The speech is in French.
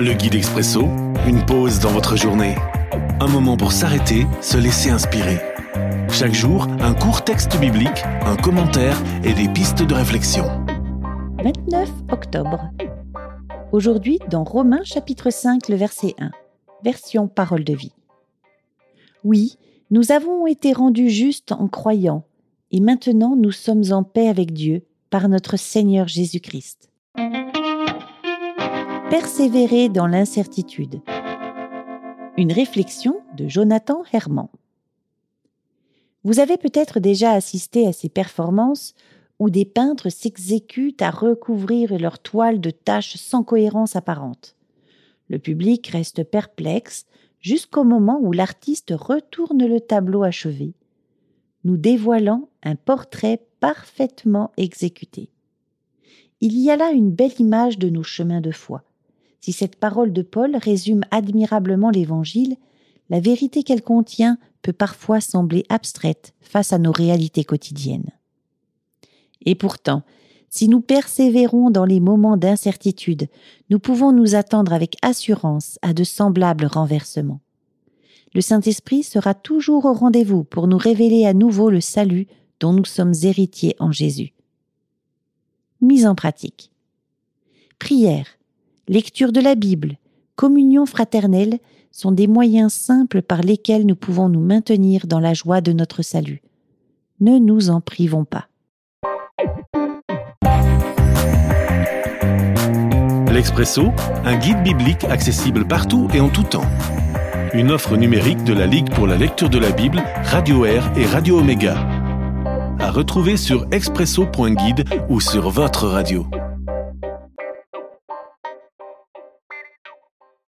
Le guide expresso, une pause dans votre journée. Un moment pour s'arrêter, se laisser inspirer. Chaque jour, un court texte biblique, un commentaire et des pistes de réflexion. 29 octobre. Aujourd'hui, dans Romains chapitre 5, le verset 1, version parole de vie. Oui, nous avons été rendus justes en croyant, et maintenant nous sommes en paix avec Dieu par notre Seigneur Jésus-Christ. Persévérer dans l'incertitude. Une réflexion de Jonathan Herman. Vous avez peut-être déjà assisté à ces performances où des peintres s'exécutent à recouvrir leur toile de taches sans cohérence apparente. Le public reste perplexe jusqu'au moment où l'artiste retourne le tableau achevé, nous dévoilant un portrait parfaitement exécuté. Il y a là une belle image de nos chemins de foi, si cette parole de Paul résume admirablement l'Évangile, la vérité qu'elle contient peut parfois sembler abstraite face à nos réalités quotidiennes. Et pourtant, si nous persévérons dans les moments d'incertitude, nous pouvons nous attendre avec assurance à de semblables renversements. Le Saint-Esprit sera toujours au rendez-vous pour nous révéler à nouveau le salut dont nous sommes héritiers en Jésus. Mise en pratique. Prière, lecture de la Bible, communion fraternelle sont des moyens simples par lesquels nous pouvons nous maintenir dans la joie de notre salut. Ne nous en privons pas. L'Expresso, un guide biblique accessible partout et en tout temps. Une offre numérique de la Ligue pour la lecture de la Bible, Radio Air et Radio Omega. À retrouver sur expresso.guide ou sur votre radio.